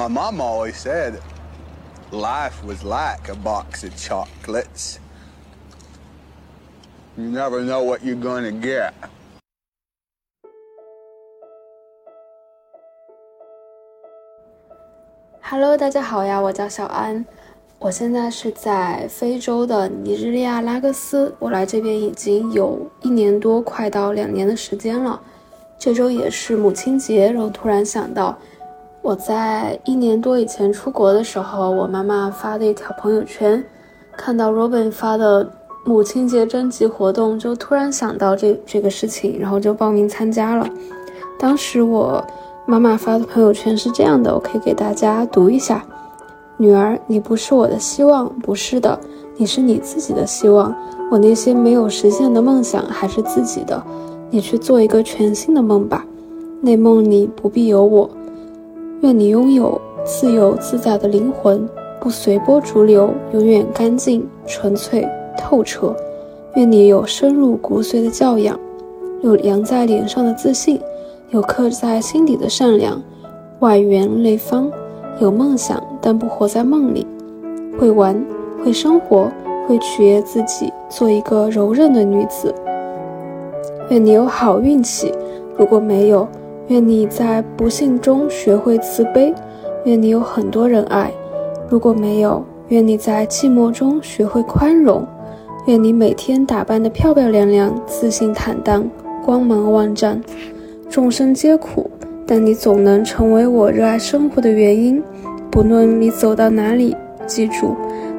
My mom always said life was like a box of chocolates. You never know what you're going to get. Hello，大家好呀，我叫小安，我现在是在非洲的尼日利亚拉各斯，我来这边已经有一年多，快到两年的时间了。这周也是母亲节，然后突然想到，我在一年多以前出国的时候，我妈妈发的一条朋友圈，看到 Robin 发的母亲节征集活动，就突然想到这这个事情，然后就报名参加了。当时我。妈妈发的朋友圈是这样的，我可以给大家读一下：女儿，你不是我的希望，不是的，你是你自己的希望。我那些没有实现的梦想还是自己的，你去做一个全新的梦吧。那梦里不必有我。愿你拥有自由自在的灵魂，不随波逐流，永远干净、纯粹、透彻。愿你有深入骨髓的教养，有扬在脸上的自信。有刻在心底的善良，外圆内方，有梦想但不活在梦里，会玩，会生活，会取悦自己，做一个柔韧的女子。愿你有好运气，如果没有，愿你在不幸中学会慈悲。愿你有很多人爱，如果没有，愿你在寂寞中学会宽容。愿你每天打扮得漂漂亮亮，自信坦荡，光芒万丈。众生皆苦，但你总能成为我热爱生活的原因。不论你走到哪里，记住，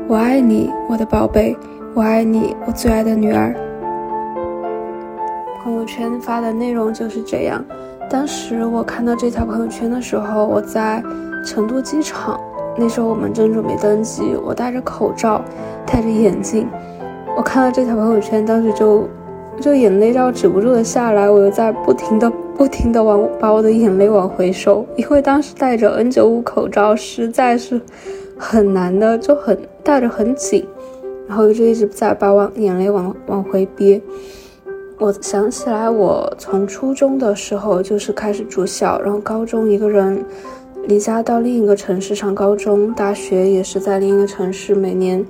我爱你，我的宝贝，我爱你，我最爱的女儿。朋友圈发的内容就是这样。当时我看到这条朋友圈的时候，我在成都机场，那时候我们正准备登机，我戴着口罩，戴着眼镜，我看到这条朋友圈，当时就。就眼泪要止不住的下来，我又在不停的、不停的往把我的眼泪往回收，因为当时戴着 N95 口罩实在是很难的，就很戴着很紧，然后就一直在把往眼泪往往回憋。我想起来，我从初中的时候就是开始住校，然后高中一个人离家到另一个城市上高中，大学也是在另一个城市，每年。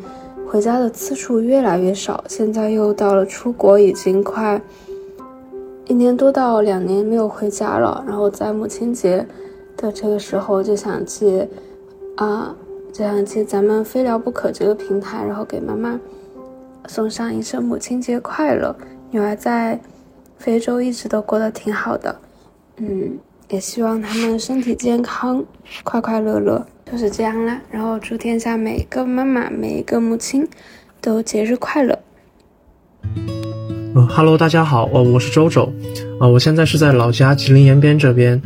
回家的次数越来越少，现在又到了出国，已经快一年多到两年没有回家了。然后在母亲节的这个时候，就想借啊，就想借咱们非聊不可这个平台，然后给妈妈送上一声母亲节快乐。女儿在非洲一直都过得挺好的，嗯，也希望他们身体健康，快快乐乐。就是这样啦，然后祝天下每一个妈妈、每一个母亲都节日快乐。嗯哈喽，大家好，哦，我是周周，啊，我现在是在老家吉林延边这边，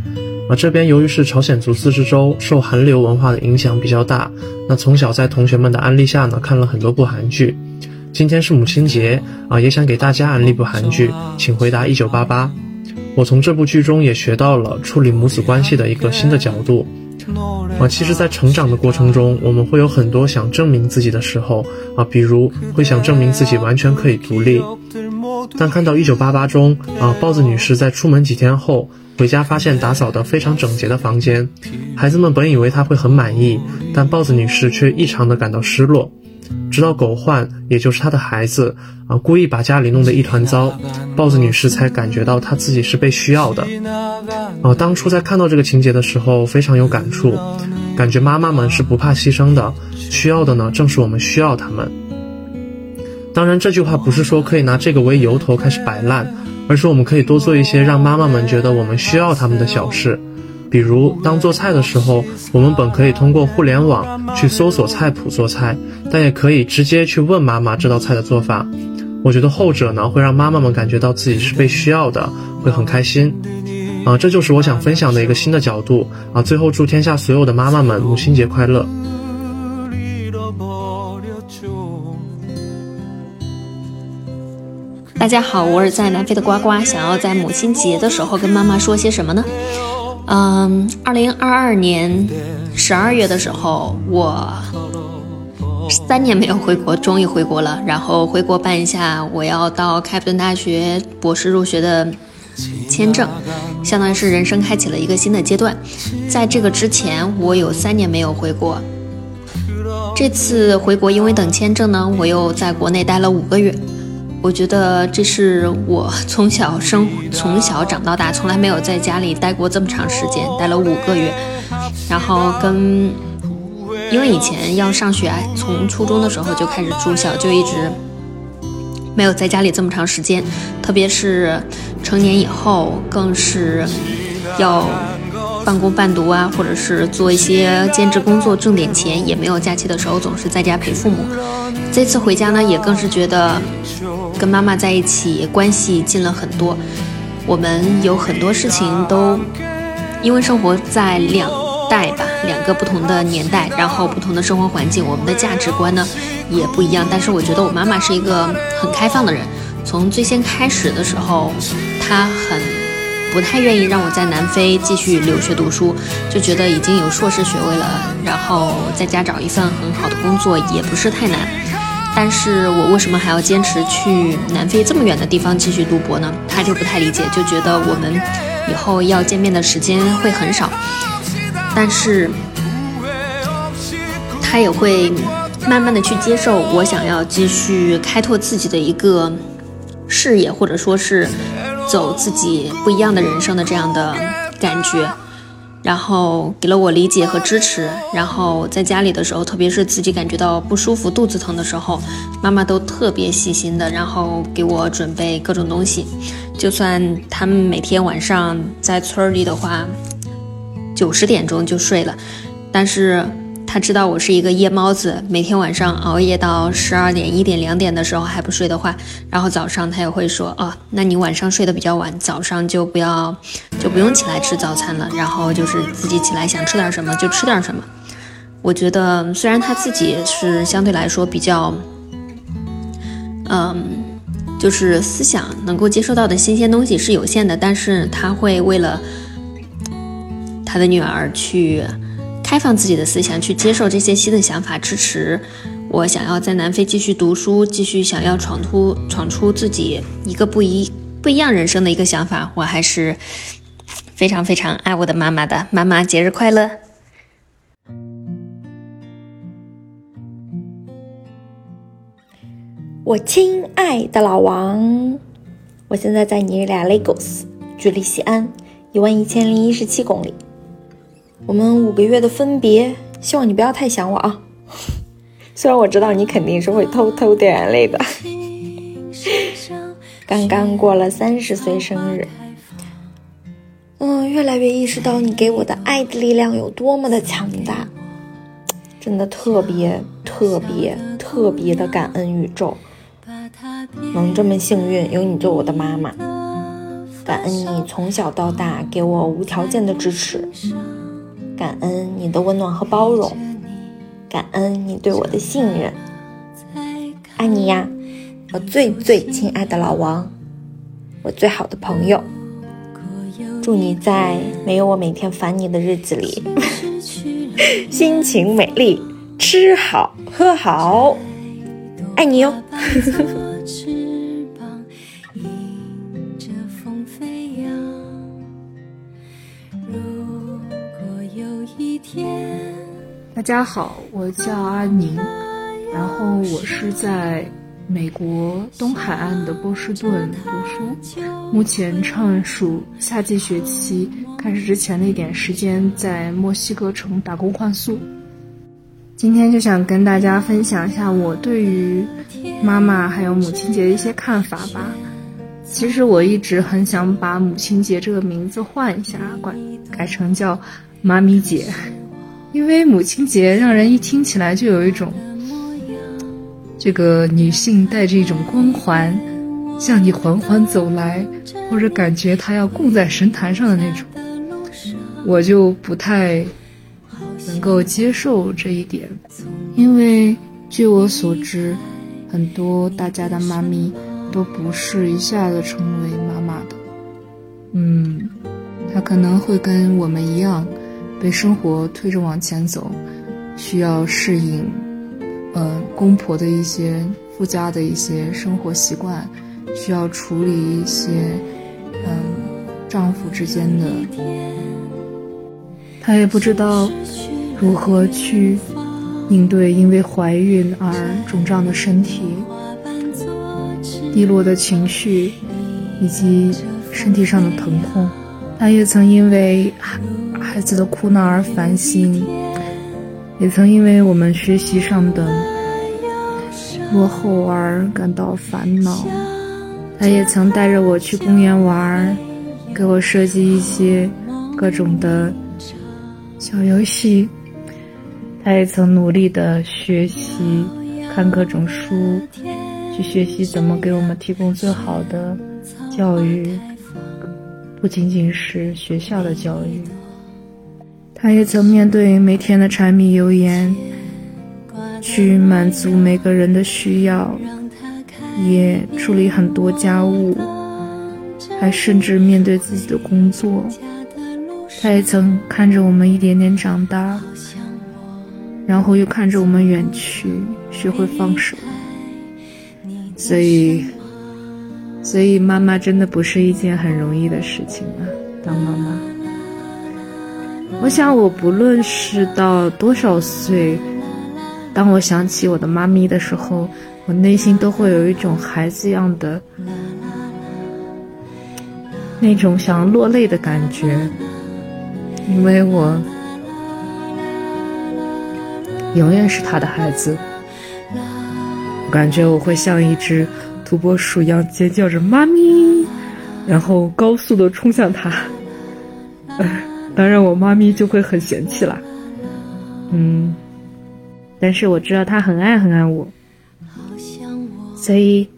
啊，这边由于是朝鲜族自治州，受韩流文化的影响比较大，那从小在同学们的安利下呢，看了很多部韩剧。今天是母亲节，啊，也想给大家安利部韩剧，请回答一九八八。我从这部剧中也学到了处理母子关系的一个新的角度。啊，其实，在成长的过程中，我们会有很多想证明自己的时候啊，比如会想证明自己完全可以独立。但看到《一九八八》中啊，豹子女士在出门几天后回家，发现打扫得非常整洁的房间，孩子们本以为她会很满意，但豹子女士却异常的感到失落。直到狗焕，也就是他的孩子啊，故意把家里弄得一团糟，豹子女士才感觉到她自己是被需要的。啊，当初在看到这个情节的时候，非常有感触，感觉妈妈们是不怕牺牲的，需要的呢，正是我们需要他们。当然，这句话不是说可以拿这个为由头开始摆烂，而是我们可以多做一些让妈妈们觉得我们需要他们的小事。比如，当做菜的时候，我们本可以通过互联网去搜索菜谱做菜，但也可以直接去问妈妈这道菜的做法。我觉得后者呢，会让妈妈们感觉到自己是被需要的，会很开心。啊，这就是我想分享的一个新的角度。啊，最后祝天下所有的妈妈们母亲节快乐！大家好，我是在南非的呱呱，想要在母亲节的时候跟妈妈说些什么呢？嗯，二零二二年十二月的时候，我三年没有回国，终于回国了。然后回国办一下我要到开普敦大学博士入学的签证，相当于是人生开启了一个新的阶段。在这个之前，我有三年没有回国。这次回国，因为等签证呢，我又在国内待了五个月。我觉得这是我从小生从小长到大，从来没有在家里待过这么长时间，待了五个月。然后跟，因为以前要上学，从初中的时候就开始住校，就一直没有在家里这么长时间。特别是成年以后，更是要半工半读啊，或者是做一些兼职工作挣点钱，也没有假期的时候，总是在家陪父母。这次回家呢，也更是觉得跟妈妈在一起关系近了很多。我们有很多事情都因为生活在两代吧，两个不同的年代，然后不同的生活环境，我们的价值观呢也不一样。但是我觉得我妈妈是一个很开放的人。从最先开始的时候，她很不太愿意让我在南非继续留学读书，就觉得已经有硕士学位了，然后在家找一份很好的工作也不是太难。但是我为什么还要坚持去南非这么远的地方继续读博呢？他就不太理解，就觉得我们以后要见面的时间会很少。但是，他也会慢慢的去接受我想要继续开拓自己的一个视野，或者说是走自己不一样的人生的这样的感觉。然后给了我理解和支持，然后在家里的时候，特别是自己感觉到不舒服、肚子疼的时候，妈妈都特别细心的，然后给我准备各种东西。就算他们每天晚上在村里的话，九十点钟就睡了，但是。他知道我是一个夜猫子，每天晚上熬夜到十二点、一点、两点的时候还不睡的话，然后早上他也会说：“哦，那你晚上睡得比较晚，早上就不要，就不用起来吃早餐了。然后就是自己起来想吃点什么就吃点什么。”我觉得虽然他自己是相对来说比较，嗯，就是思想能够接受到的新鲜东西是有限的，但是他会为了他的女儿去。开放自己的思想，去接受这些新的想法，支持我想要在南非继续读书，继续想要闯出闯出自己一个不一不一样人生的一个想法，我还是非常非常爱我的妈妈的。妈妈节日快乐！我亲爱的老王，我现在在尼日利亚 Lagos，距离西安一万一千零一十七公里。我们五个月的分别，希望你不要太想我啊。虽然我知道你肯定是会偷偷掉眼泪的。刚刚过了三十岁生日，嗯，越来越意识到你给我的爱的力量有多么的强大，真的特别特别特别的感恩宇宙，能这么幸运有你做我的妈妈，感恩你从小到大给我无条件的支持。感恩你的温暖和包容，感恩你对我的信任，爱你呀，我最最亲爱的老王，我最好的朋友。祝你在没有我每天烦你的日子里，心情美丽，吃好喝好，爱你哟。大家好，我叫阿宁，然后我是在美国东海岸的波士顿读书，目前正属夏季学期，开始之前的一点时间在墨西哥城打工换宿。今天就想跟大家分享一下我对于妈妈还有母亲节的一些看法吧。其实我一直很想把母亲节这个名字换一下，改改成叫妈咪节。因为母亲节让人一听起来就有一种，这个女性带着一种光环，向你缓缓走来，或者感觉她要供在神坛上的那种，我就不太能够接受这一点。因为据我所知，很多大家的妈咪都不是一下子成为妈妈的，嗯，她可能会跟我们一样。被生活推着往前走，需要适应，呃，公婆的一些附加的一些生活习惯，需要处理一些，嗯，丈夫之间的，她也不知道如何去应对因为怀孕而肿胀的身体、低落的情绪以及身体上的疼痛。她也曾因为孩子的哭闹而烦心，也曾因为我们学习上的落后而感到烦恼。他也曾带着我去公园玩，给我设计一些各种的小游戏。他也曾努力的学习，看各种书，去学习怎么给我们提供最好的教育，不仅仅是学校的教育。他也曾面对每天的柴米油盐，去满足每个人的需要。也处理很多家务，还甚至面对自己的工作。他也曾看着我们一点点长大，然后又看着我们远去，学会放手。所以，所以妈妈真的不是一件很容易的事情啊！当妈妈，我想我不论是到多少岁，当我想起我的妈咪的时候。我内心都会有一种孩子一样的那种想落泪的感觉，因为我永远是他的孩子。我感觉我会像一只土拨鼠一样尖叫着“妈咪”，然后高速的冲向他。当然，我妈咪就会很嫌弃啦。嗯，但是我知道他很爱很爱我。所以，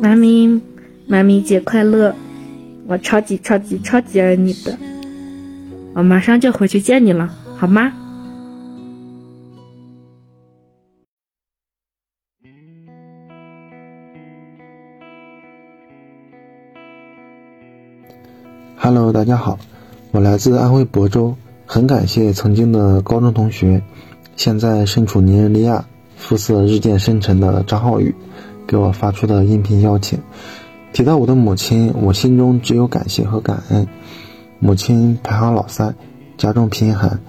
妈咪，妈咪节快乐！我超级超级超级爱你的，我马上就回去见你了，好吗？Hello，大家好，我来自安徽亳州，很感谢曾经的高中同学，现在身处尼日利亚。肤色日渐深沉的张浩宇，给我发出的音频邀请，提到我的母亲，我心中只有感谢和感恩。母亲排行老三，家中贫寒，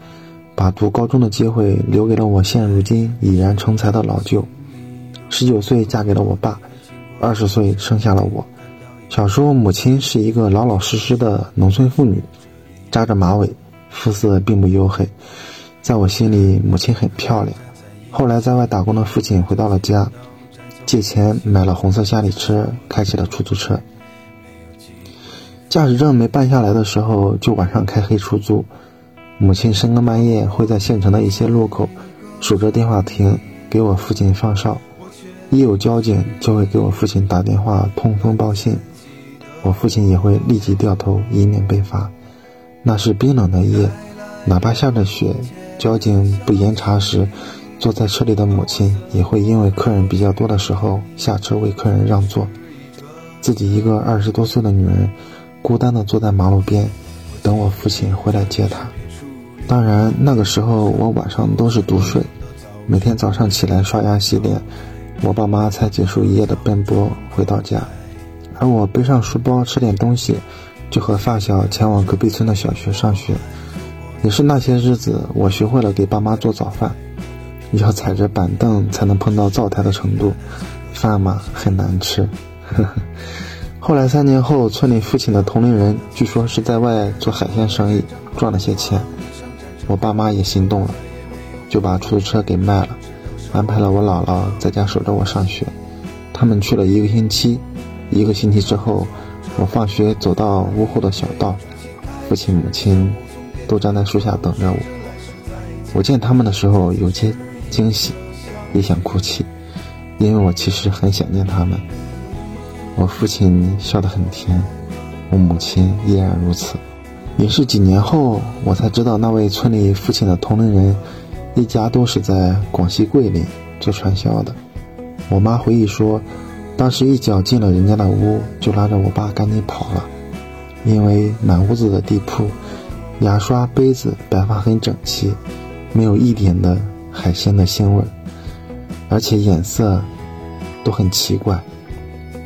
把读高中的机会留给了我现如今已然成才的老舅。十九岁嫁给了我爸，二十岁生下了我。小时候，母亲是一个老老实实的农村妇女，扎着马尾，肤色并不黝黑，在我心里，母亲很漂亮。后来在外打工的父亲回到了家，借钱买了红色夏利车，开起了出租车。驾驶证没办下来的时候，就晚上开黑出租。母亲深更半夜会在县城的一些路口守着电话亭给我父亲放哨，一有交警就会给我父亲打电话通风报信，我父亲也会立即掉头，以免被罚。那是冰冷的夜，哪怕下着雪，交警不严查时。坐在车里的母亲也会因为客人比较多的时候下车为客人让座，自己一个二十多岁的女人，孤单地坐在马路边，等我父亲回来接她。当然那个时候我晚上都是独睡，每天早上起来刷牙洗脸，我爸妈才结束一夜的奔波回到家，而我背上书包吃点东西，就和发小前往隔壁村的小学上学。也是那些日子，我学会了给爸妈做早饭。要踩着板凳才能碰到灶台的程度，饭嘛很难吃。后来三年后，村里父亲的同龄人据说是在外做海鲜生意赚了些钱，我爸妈也心动了，就把出租车给卖了，安排了我姥姥在家守着我上学。他们去了一个星期，一个星期之后，我放学走到屋后的小道，父亲母亲都站在树下等着我。我见他们的时候有些。惊喜，也想哭泣，因为我其实很想念他们。我父亲笑得很甜，我母亲依然如此。也是几年后，我才知道那位村里父亲的同龄人，一家都是在广西桂林做传销的。我妈回忆说，当时一脚进了人家的屋，就拉着我爸赶紧跑了，因为满屋子的地铺，牙刷、杯子摆放很整齐，没有一点的。海鲜的腥味，而且颜色都很奇怪。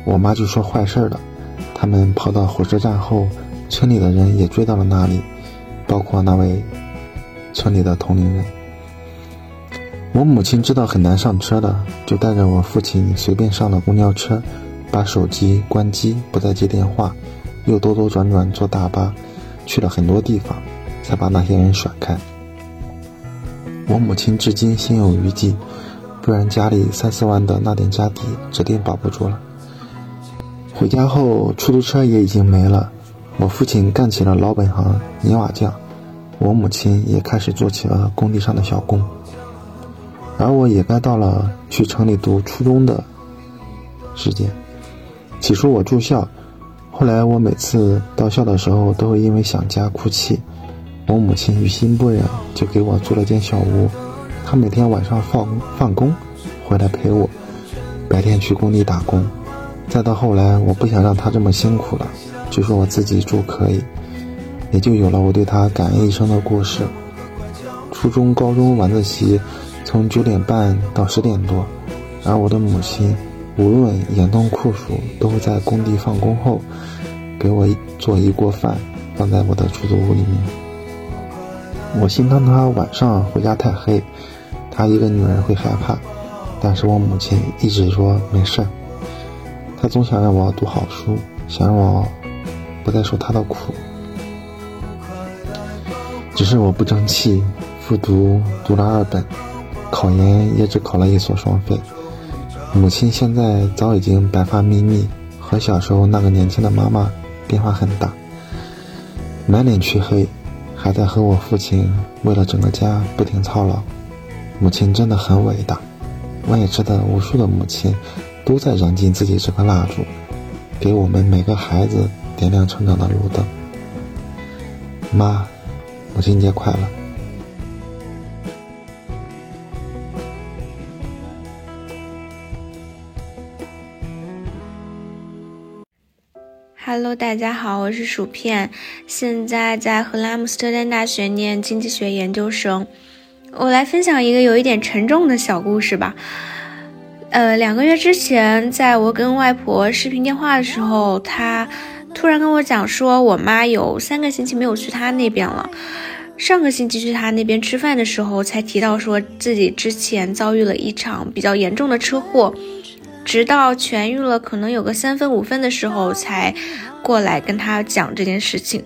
我妈就说坏事了。他们跑到火车站后，村里的人也追到了那里，包括那位村里的同龄人。我母亲知道很难上车的，就带着我父亲随便上了公交车，把手机关机，不再接电话，又兜兜转转坐大巴，去了很多地方，才把那些人甩开。我母亲至今心有余悸，不然家里三四万的那点家底指定保不住了。回家后，出租车也已经没了，我父亲干起了老本行泥瓦匠，我母亲也开始做起了工地上的小工。而我也该到了去城里读初中的时间。起初我住校，后来我每次到校的时候都会因为想家哭泣。我母亲于心不忍，就给我租了间小屋。她每天晚上放放工回来陪我，白天去工地打工。再到后来，我不想让她这么辛苦了，就说我自己住可以，也就有了我对她感恩一生的故事。初中、高中晚自习。从九点半到十点多，而我的母亲无论严冬酷暑，都会在工地放工后给我做一锅饭，放在我的出租屋里面。我心疼她晚上回家太黑，她一个女人会害怕，但是我母亲一直说没事儿。她总想让我读好书，想让我不再受她的苦。只是我不争气，复读读了二本。考研也只考了一所双非，母亲现在早已经白发密密，和小时候那个年轻的妈妈变化很大，满脸黢黑，还在和我父亲为了整个家不停操劳。母亲真的很伟大，我也知道无数的母亲都在燃尽自己这颗蜡烛，给我们每个孩子点亮成长的路灯。妈，母亲节快乐！Hello，大家好，我是薯片，现在在荷兰姆斯特丹大学念经济学研究生。我来分享一个有一点沉重的小故事吧。呃，两个月之前，在我跟外婆视频电话的时候，她突然跟我讲说，我妈有三个星期没有去她那边了。上个星期去她那边吃饭的时候，才提到说自己之前遭遇了一场比较严重的车祸。直到痊愈了，可能有个三分五分的时候，才过来跟他讲这件事情。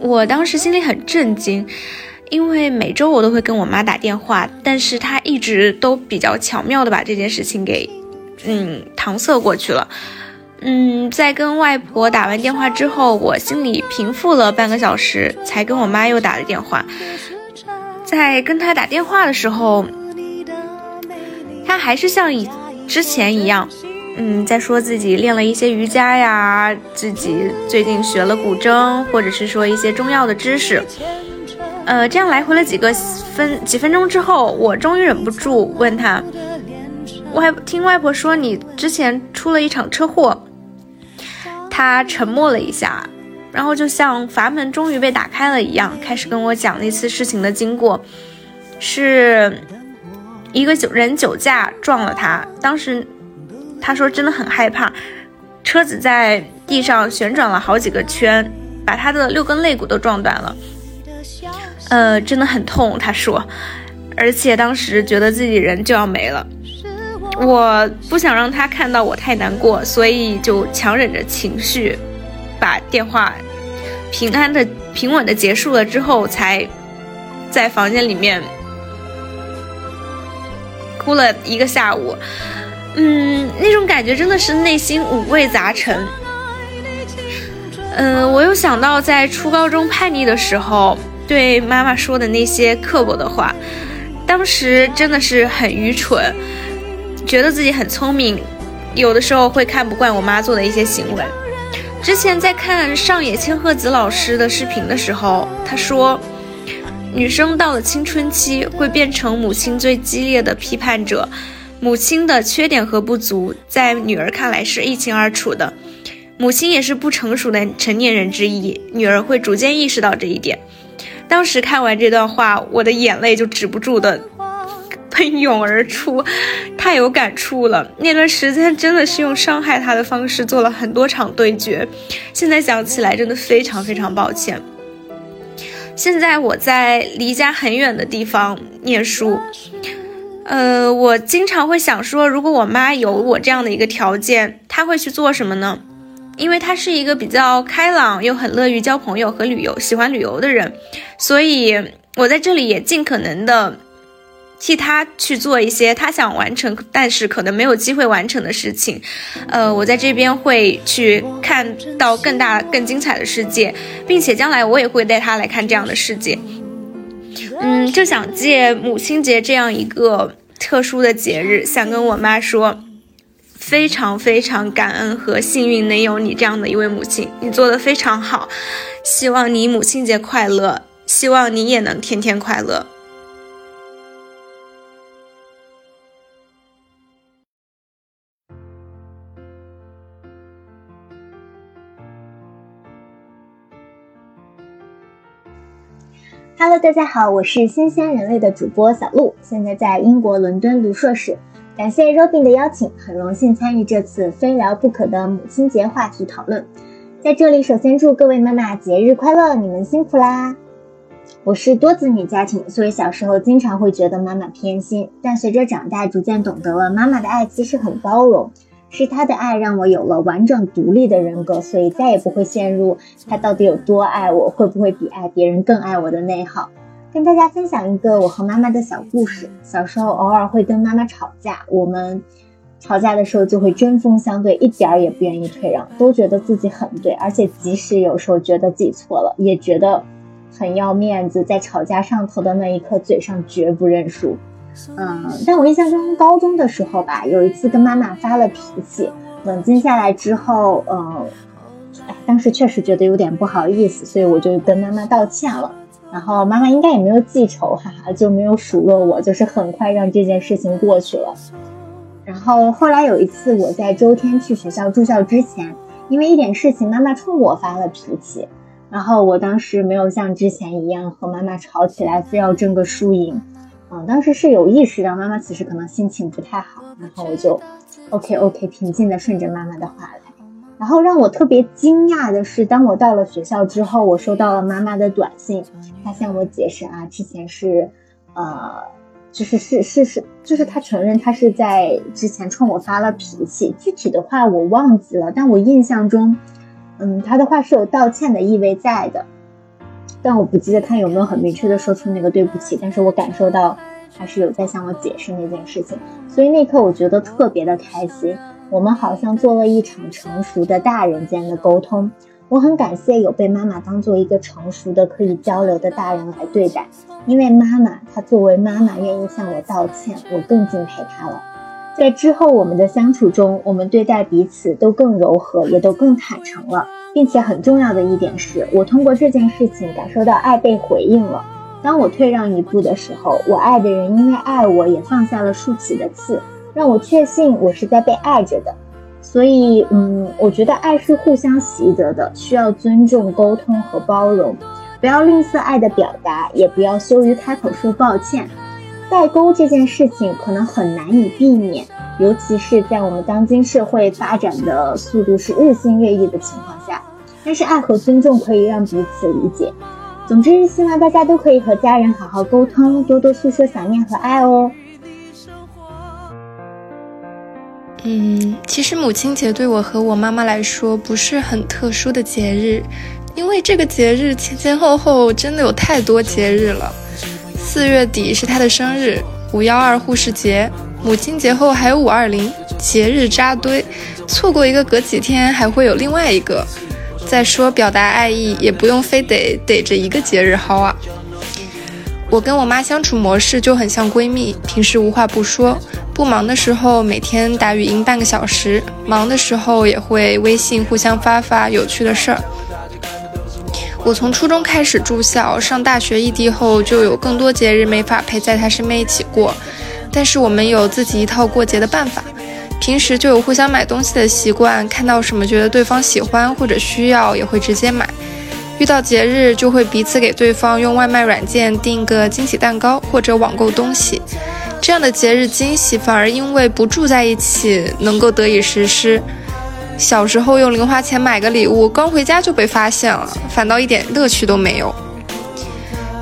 我当时心里很震惊，因为每周我都会跟我妈打电话，但是她一直都比较巧妙的把这件事情给，嗯，搪塞过去了。嗯，在跟外婆打完电话之后，我心里平复了半个小时，才跟我妈又打了电话。在跟她打电话的时候，她还是像以。之前一样，嗯，在说自己练了一些瑜伽呀，自己最近学了古筝，或者是说一些中药的知识，呃，这样来回了几个分几分钟之后，我终于忍不住问他，外听外婆说你之前出了一场车祸，他沉默了一下，然后就像阀门终于被打开了一样，开始跟我讲那次事情的经过，是。一个酒人酒驾撞了他，当时他说真的很害怕，车子在地上旋转了好几个圈，把他的六根肋骨都撞断了，呃，真的很痛。他说，而且当时觉得自己人就要没了。我不想让他看到我太难过，所以就强忍着情绪，把电话平安的、平稳的结束了之后，才在房间里面。哭了一个下午，嗯，那种感觉真的是内心五味杂陈。嗯，我又想到在初高中叛逆的时候对妈妈说的那些刻薄的话，当时真的是很愚蠢，觉得自己很聪明，有的时候会看不惯我妈做的一些行为。之前在看上野千鹤子老师的视频的时候，他说。女生到了青春期，会变成母亲最激烈的批判者，母亲的缺点和不足，在女儿看来是一清二楚的。母亲也是不成熟的成年人之一，女儿会逐渐意识到这一点。当时看完这段话，我的眼泪就止不住的 喷涌而出，太有感触了。那段时间真的是用伤害她的方式做了很多场对决，现在想起来真的非常非常抱歉。现在我在离家很远的地方念书，呃，我经常会想说，如果我妈有我这样的一个条件，她会去做什么呢？因为她是一个比较开朗又很乐于交朋友和旅游、喜欢旅游的人，所以我在这里也尽可能的。替他去做一些他想完成，但是可能没有机会完成的事情，呃，我在这边会去看到更大、更精彩的世界，并且将来我也会带他来看这样的世界。嗯，就想借母亲节这样一个特殊的节日，想跟我妈说，非常非常感恩和幸运能有你这样的一位母亲，你做的非常好，希望你母亲节快乐，希望你也能天天快乐。Hello，大家好，我是新鲜人类的主播小鹿，现在在英国伦敦读硕士。感谢 Robin 的邀请，很荣幸参与这次非聊不可的母亲节话题讨论。在这里，首先祝各位妈妈节日快乐，你们辛苦啦！我是多子女家庭，所以小时候经常会觉得妈妈偏心，但随着长大，逐渐懂得了妈妈的爱其实很包容。是他的爱让我有了完整独立的人格，所以再也不会陷入他到底有多爱我，会不会比爱别人更爱我的内耗。跟大家分享一个我和妈妈的小故事。小时候偶尔会跟妈妈吵架，我们吵架的时候就会针锋相对，一点儿也不愿意退让，都觉得自己很对，而且即使有时候觉得自己错了，也觉得很要面子，在吵架上头的那一刻，嘴上绝不认输。嗯，但我印象中高中的时候吧，有一次跟妈妈发了脾气，冷静下来之后，嗯，哎，当时确实觉得有点不好意思，所以我就跟妈妈道歉了。然后妈妈应该也没有记仇，哈哈，就没有数落我，就是很快让这件事情过去了。然后后来有一次我在周天去学校住校之前，因为一点事情，妈妈冲我发了脾气，然后我当时没有像之前一样和妈妈吵起来，非要争个输赢。嗯，当时是有意识到妈妈其实可能心情不太好，然后我就，OK OK，平静的顺着妈妈的话来。然后让我特别惊讶的是，当我到了学校之后，我收到了妈妈的短信，她向我解释啊，之前是，呃，就是是是是，就是她承认她是在之前冲我发了脾气，具体的话我忘记了，但我印象中，嗯，她的话是有道歉的意味在的。但我不记得他有没有很明确的说出那个对不起，但是我感受到他是有在向我解释那件事情，所以那刻我觉得特别的开心。我们好像做了一场成熟的大人间的沟通，我很感谢有被妈妈当做一个成熟的可以交流的大人来对待，因为妈妈她作为妈妈愿意向我道歉，我更敬佩她了。在之后我们的相处中，我们对待彼此都更柔和，也都更坦诚了。并且很重要的一点是，我通过这件事情感受到爱被回应了。当我退让一步的时候，我爱的人因为爱我也放下了竖起的刺，让我确信我是在被爱着的。所以，嗯，我觉得爱是互相习得的，需要尊重、沟通和包容，不要吝啬爱的表达，也不要羞于开口说抱歉。代沟这件事情可能很难以避免。尤其是在我们当今社会发展的速度是日新月异的情况下，但是爱和尊重可以让彼此理解。总之，希望大家都可以和家人好好沟通，多多诉说想念和爱哦。嗯，其实母亲节对我和我妈妈来说不是很特殊的节日，因为这个节日前前后后真的有太多节日了。四月底是她的生日，五幺二护士节。母亲节后还有五二零节日扎堆，错过一个隔几天还会有另外一个。再说表达爱意也不用非得逮着一个节日薅啊。我跟我妈相处模式就很像闺蜜，平时无话不说，不忙的时候每天打语音半个小时，忙的时候也会微信互相发发有趣的事儿。我从初中开始住校，上大学异地后就有更多节日没法陪在她身边一起过。但是我们有自己一套过节的办法，平时就有互相买东西的习惯，看到什么觉得对方喜欢或者需要，也会直接买。遇到节日就会彼此给对方用外卖软件订个惊喜蛋糕或者网购东西。这样的节日惊喜反而因为不住在一起能够得以实施。小时候用零花钱买个礼物，刚回家就被发现了，反倒一点乐趣都没有。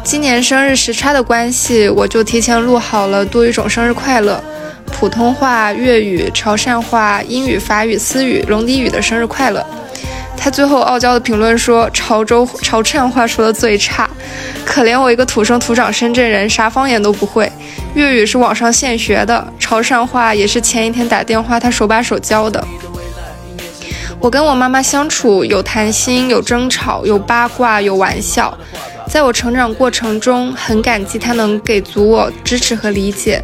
今年生日时差的关系，我就提前录好了多语种生日快乐，普通话、粤语、潮汕话、英语、法语、思语、龙笛语的生日快乐。他最后傲娇的评论说：“潮州潮汕话说的最差，可怜我一个土生土长深圳人，啥方言都不会。粤语是网上现学的，潮汕话也是前一天打电话他手把手教的。我跟我妈妈相处有谈心，有争吵，有八卦，有玩笑。在我成长过程中，很感激他能给足我支持和理解。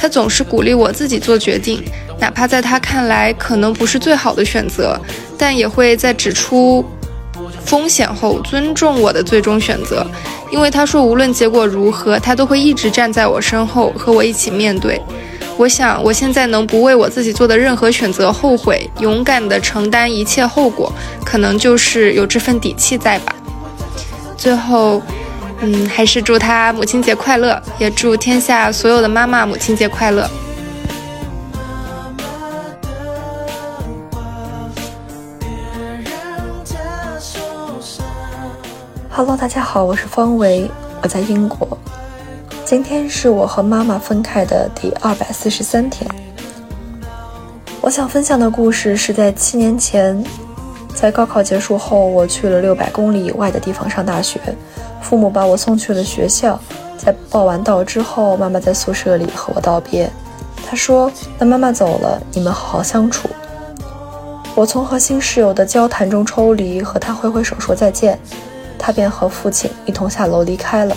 他总是鼓励我自己做决定。”哪怕在他看来可能不是最好的选择，但也会在指出风险后尊重我的最终选择，因为他说无论结果如何，他都会一直站在我身后和我一起面对。我想我现在能不为我自己做的任何选择后悔，勇敢地承担一切后果，可能就是有这份底气在吧。最后，嗯，还是祝他母亲节快乐，也祝天下所有的妈妈母亲节快乐。Hello，大家好，我是方维，我在英国。今天是我和妈妈分开的第二百四十三天。我想分享的故事是在七年前，在高考结束后，我去了六百公里以外的地方上大学，父母把我送去了学校。在报完到之后，妈妈在宿舍里和我道别，她说：“那妈妈走了，你们好好相处。”我从和新室友的交谈中抽离，和她挥挥手说再见。他便和父亲一同下楼离开了。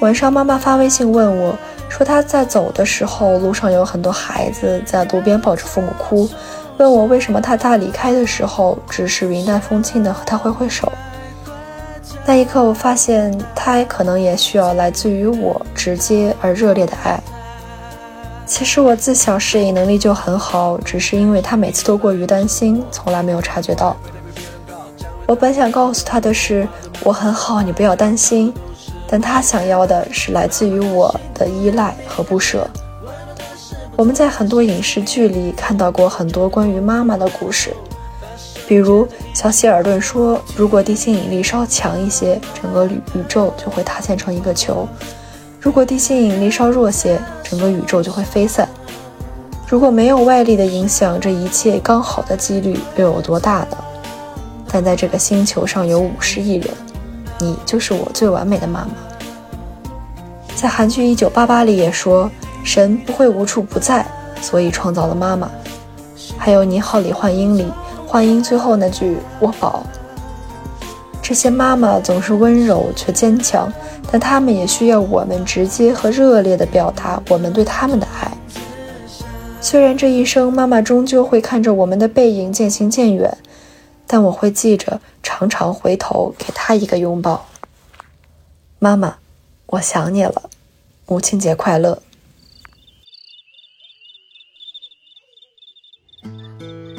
晚上，妈妈发微信问我，说她在走的时候，路上有很多孩子在路边抱着父母哭，问我为什么他在离开的时候只是云淡风轻的和他挥挥手。那一刻，我发现他可能也需要来自于我直接而热烈的爱。其实我自小适应能力就很好，只是因为他每次都过于担心，从来没有察觉到。我本想告诉他的是，我很好，你不要担心。但他想要的是来自于我的依赖和不舍。我们在很多影视剧里看到过很多关于妈妈的故事，比如小希尔顿说，如果地心引力稍强一些，整个宇宇宙就会塌陷成一个球；如果地心引力稍弱些，整个宇宙就会飞散。如果没有外力的影响，这一切刚好的几率又有多大呢？但在这个星球上有五十亿人，你就是我最完美的妈妈。在韩剧《一九八八》里也说，神不会无处不在，所以创造了妈妈。还有《你好，李焕英》里，焕英最后那句“我宝”。这些妈妈总是温柔却坚强，但她们也需要我们直接和热烈地表达我们对她们的爱。虽然这一生，妈妈终究会看着我们的背影渐行渐远。但我会记着，常常回头给她一个拥抱。妈妈，我想你了，母亲节快乐。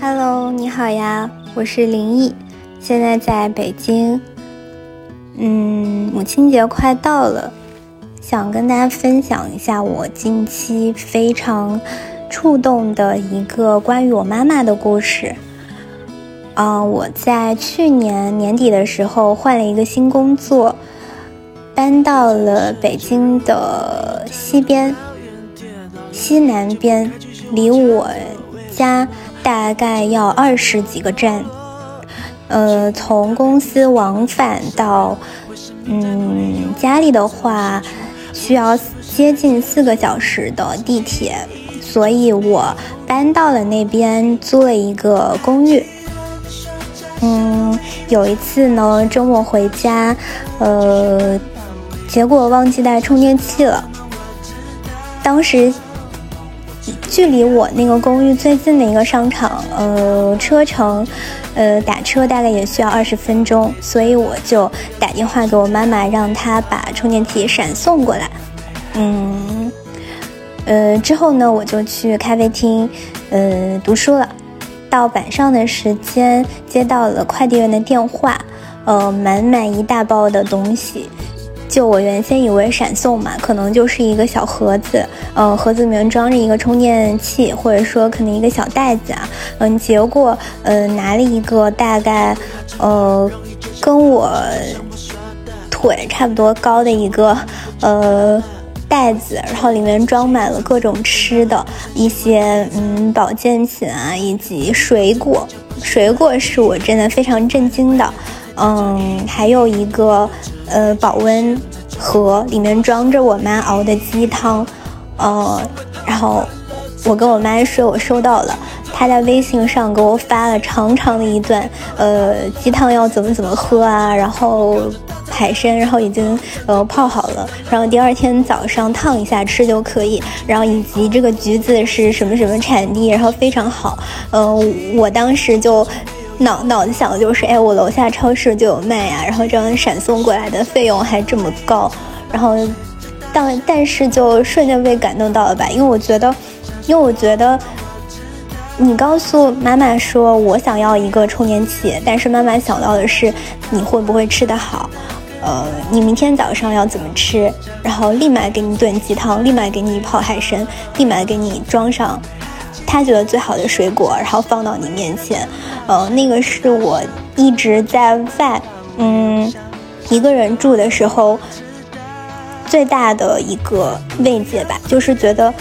Hello，你好呀，我是林毅，现在在北京。嗯，母亲节快到了，想跟大家分享一下我近期非常触动的一个关于我妈妈的故事。嗯，我在去年年底的时候换了一个新工作，搬到了北京的西边、西南边，离我家大概要二十几个站。呃，从公司往返到嗯家里的话，需要接近四个小时的地铁，所以我搬到了那边，租了一个公寓。嗯，有一次呢，周末回家，呃，结果忘记带充电器了。当时距离我那个公寓最近的一个商场，呃，车程，呃，打车大概也需要二十分钟，所以我就打电话给我妈妈，让她把充电器闪送过来。嗯，呃，之后呢，我就去咖啡厅，呃，读书了。到晚上的时间，接到了快递员的电话，呃，满满一大包的东西，就我原先以为闪送嘛，可能就是一个小盒子，呃，盒子里面装着一个充电器，或者说可能一个小袋子啊，嗯，结果呃拿了一个大概呃跟我腿差不多高的一个呃袋子，然后里面装满了各种吃的一些嗯保健品啊，以及水果，水果是我真的非常震惊的。嗯，还有一个呃保温盒，里面装着我妈熬的鸡汤，呃，然后我跟我妈说我收到了，她在微信上给我发了长长的一段，呃，鸡汤要怎么怎么喝啊，然后海参，然后已经呃泡好了，然后第二天早上烫一下吃就可以，然后以及这个橘子是什么什么产地，然后非常好，嗯，我当时就。脑脑子想的就是，哎，我楼下超市就有卖呀，然后这样闪送过来的费用还这么高，然后，但但是就瞬间被感动到了吧，因为我觉得，因为我觉得，你告诉妈妈说我想要一个充电器，但是妈妈想到的是你会不会吃得好，呃，你明天早上要怎么吃，然后立马给你炖鸡汤，立马给你泡海参，立马给你装上。他觉得最好的水果，然后放到你面前，呃，那个是我一直在外，嗯，一个人住的时候最大的一个慰藉吧，就是觉得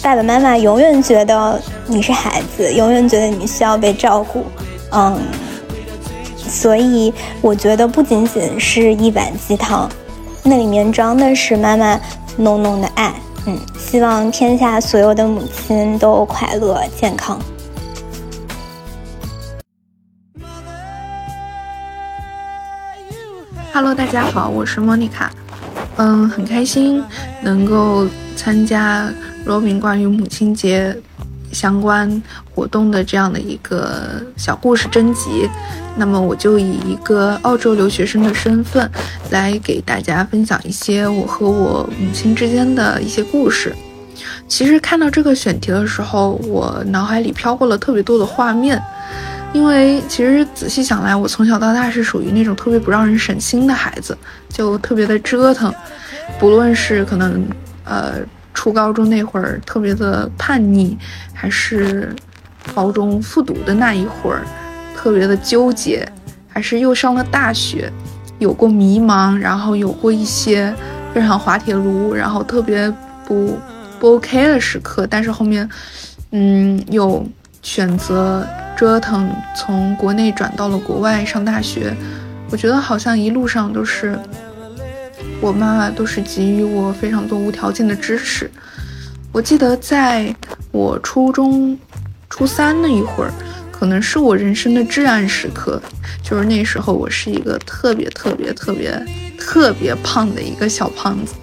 爸爸妈妈永远觉得你是孩子，永远觉得你需要被照顾，嗯，所以我觉得不仅仅是一碗鸡汤，那里面装的是妈妈浓浓的爱。嗯，希望天下所有的母亲都快乐健康。Hello，大家好，我是莫妮卡。嗯，很开心能够参加罗明关于母亲节。相关活动的这样的一个小故事征集，那么我就以一个澳洲留学生的身份来给大家分享一些我和我母亲之间的一些故事。其实看到这个选题的时候，我脑海里飘过了特别多的画面，因为其实仔细想来，我从小到大是属于那种特别不让人省心的孩子，就特别的折腾，不论是可能呃。初高中那会儿特别的叛逆，还是高中复读的那一会儿特别的纠结，还是又上了大学，有过迷茫，然后有过一些非常滑铁卢，然后特别不不 OK 的时刻，但是后面，嗯，又选择折腾，从国内转到了国外上大学，我觉得好像一路上都是。我妈妈都是给予我非常多无条件的支持。我记得在我初中初三那一会儿，可能是我人生的至暗时刻。就是那时候，我是一个特别特别特别特别胖的一个小胖子，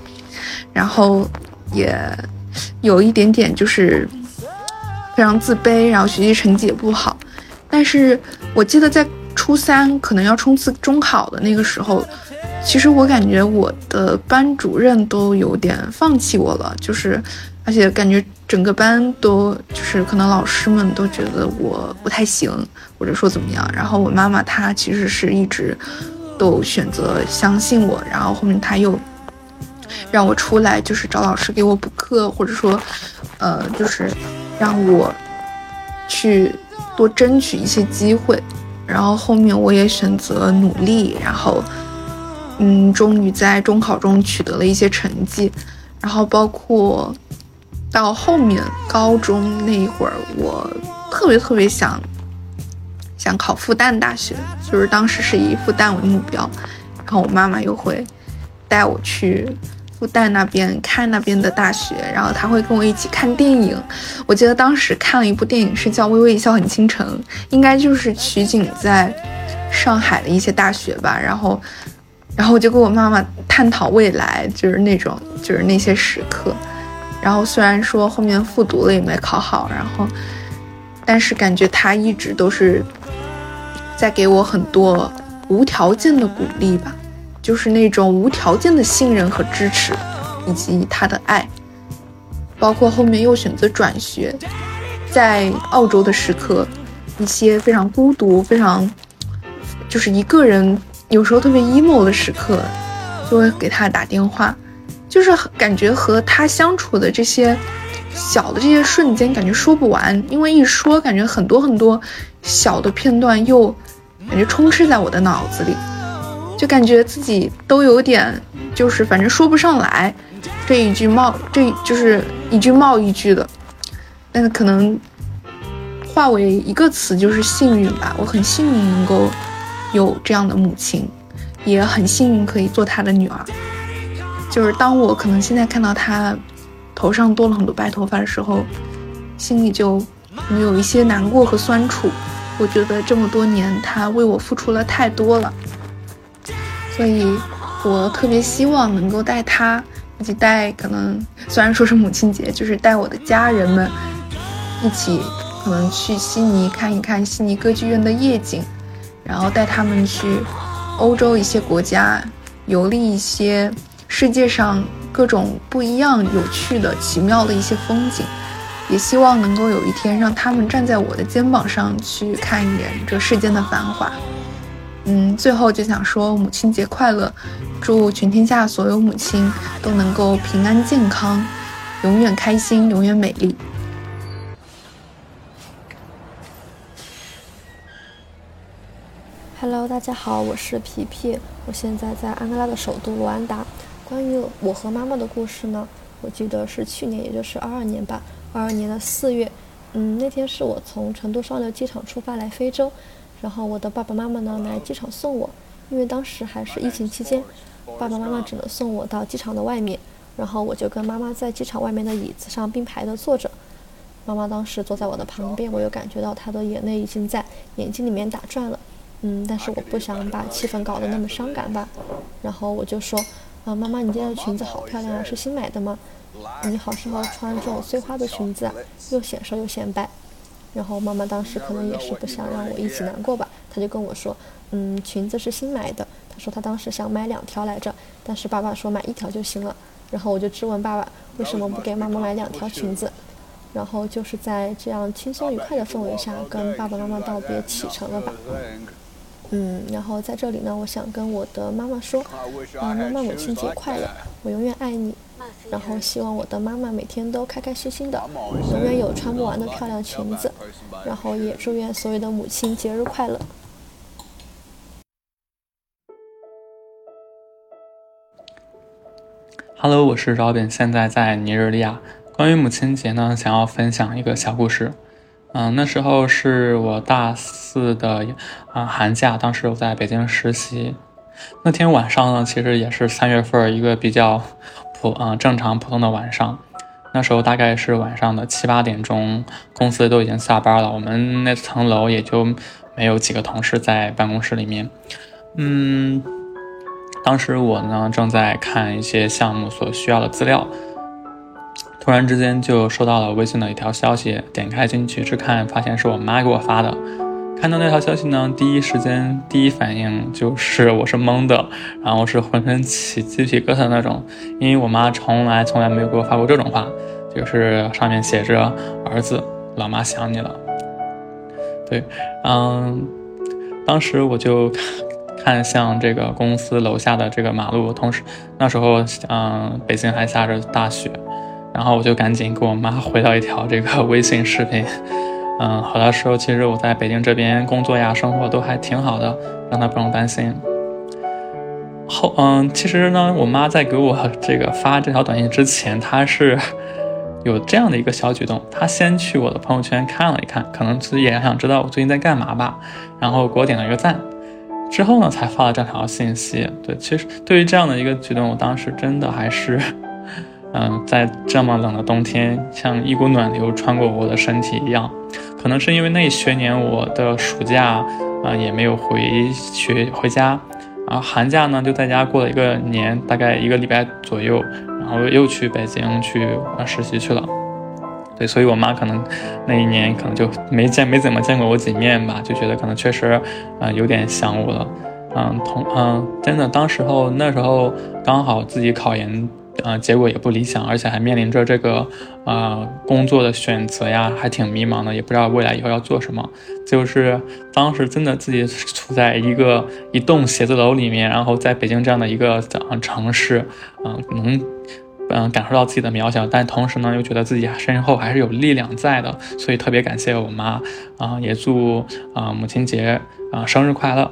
然后也有一点点就是非常自卑，然后学习成绩也不好。但是我记得在初三可能要冲刺中考的那个时候。其实我感觉我的班主任都有点放弃我了，就是，而且感觉整个班都就是可能老师们都觉得我不太行，或者说怎么样。然后我妈妈她其实是一直都选择相信我，然后后面她又让我出来，就是找老师给我补课，或者说，呃，就是让我去多争取一些机会。然后后面我也选择努力，然后。嗯，终于在中考中取得了一些成绩，然后包括到后面高中那一会儿，我特别特别想想考复旦大学，就是当时是以复旦为目标，然后我妈妈又会带我去复旦那边看那边的大学，然后她会跟我一起看电影。我记得当时看了一部电影是叫《微微一笑很倾城》，应该就是取景在上海的一些大学吧，然后。然后我就跟我妈妈探讨未来，就是那种，就是那些时刻。然后虽然说后面复读了也没考好，然后，但是感觉他一直都是在给我很多无条件的鼓励吧，就是那种无条件的信任和支持，以及他的爱。包括后面又选择转学，在澳洲的时刻，一些非常孤独、非常就是一个人。有时候特别 emo 的时刻，就会给他打电话，就是感觉和他相处的这些小的这些瞬间，感觉说不完，因为一说，感觉很多很多小的片段又感觉充斥在我的脑子里，就感觉自己都有点就是反正说不上来，这一句冒这就是一句冒一句的，但是可能化为一个词就是幸运吧，我很幸运能够有这样的母亲。也很幸运可以做她的女儿，就是当我可能现在看到她头上多了很多白头发的时候，心里就有一些难过和酸楚。我觉得这么多年她为我付出了太多了，所以我特别希望能够带她以及带可能虽然说是母亲节，就是带我的家人们一起可能去悉尼看一看悉尼歌剧院的夜景，然后带他们去。欧洲一些国家游历一些世界上各种不一样、有趣的、奇妙的一些风景，也希望能够有一天让他们站在我的肩膀上去看一眼这世间的繁华。嗯，最后就想说母亲节快乐，祝全天下所有母亲都能够平安健康，永远开心，永远美丽。Hello，大家好，我是皮皮，我现在在安哥拉的首都卢安达。关于我和妈妈的故事呢，我记得是去年，也就是二二年吧，二二年的四月，嗯，那天是我从成都双流机场出发来非洲，然后我的爸爸妈妈呢来机场送我，因为当时还是疫情期间，爸爸妈妈只能送我到机场的外面，然后我就跟妈妈在机场外面的椅子上并排的坐着，妈妈当时坐在我的旁边，我又感觉到她的眼泪已经在眼睛里面打转了。嗯，但是我不想把气氛搞得那么伤感吧，然后我就说，啊，妈妈，你今天的裙子好漂亮啊，是新买的吗？你好适合穿这种碎花的裙子啊，又显瘦又显白。然后妈妈当时可能也是不想让我一起难过吧，她就跟我说，嗯，裙子是新买的，她说她当时想买两条来着，但是爸爸说买一条就行了。然后我就质问爸爸，为什么不给妈妈买两条裙子？然后就是在这样轻松愉快的氛围下，跟爸爸妈妈道别启程了吧。嗯，然后在这里呢，我想跟我的妈妈说，啊，妈妈母亲节快乐，我永远爱你。然后希望我的妈妈每天都开开心心的，永远有穿不完的漂亮裙子。然后也祝愿所有的母亲节日快乐。Hello，我是 Robin，现在在尼日利亚。关于母亲节呢，想要分享一个小故事。嗯，那时候是我大四的啊寒假，当时我在北京实习。那天晚上呢，其实也是三月份一个比较普啊正常普通的晚上。那时候大概是晚上的七八点钟，公司都已经下班了，我们那层楼也就没有几个同事在办公室里面。嗯，当时我呢正在看一些项目所需要的资料。突然之间就收到了微信的一条消息，点开进去去看，发现是我妈给我发的。看到那条消息呢，第一时间第一反应就是我是懵的，然后是浑身起鸡皮疙瘩那种，因为我妈从来从来没有给我发过这种话，就是上面写着“儿子，老妈想你了”。对，嗯，当时我就看向这个公司楼下的这个马路，同时那时候嗯，北京还下着大雪。然后我就赶紧给我妈回到一条这个微信视频，嗯，好的时候其实我在北京这边工作呀，生活都还挺好的，让她不用担心。后，嗯，其实呢，我妈在给我这个发这条短信之前，她是 有这样的一个小举动，她先去我的朋友圈看了一看，可能自己也想知道我最近在干嘛吧，然后给我点了一个赞，之后呢，才发了这条信息。对，其实对于这样的一个举动，我当时真的还是。嗯，在这么冷的冬天，像一股暖流穿过我的身体一样。可能是因为那学年我的暑假，啊，也没有回学回家，啊，寒假呢就在家过了一个年，大概一个礼拜左右，然后又去北京去实习去了。对，所以我妈可能那一年可能就没见没怎么见过我几面吧，就觉得可能确实，嗯，有点想我了。嗯，同嗯，真的，当时候那时候刚好自己考研。呃，结果也不理想，而且还面临着这个呃工作的选择呀，还挺迷茫的，也不知道未来以后要做什么。就是当时真的自己处在一个一栋写字楼里面，然后在北京这样的一个城市，嗯，能嗯感受到自己的渺小，但同时呢又觉得自己身后还是有力量在的，所以特别感谢我妈啊，也祝啊母亲节啊生日快乐。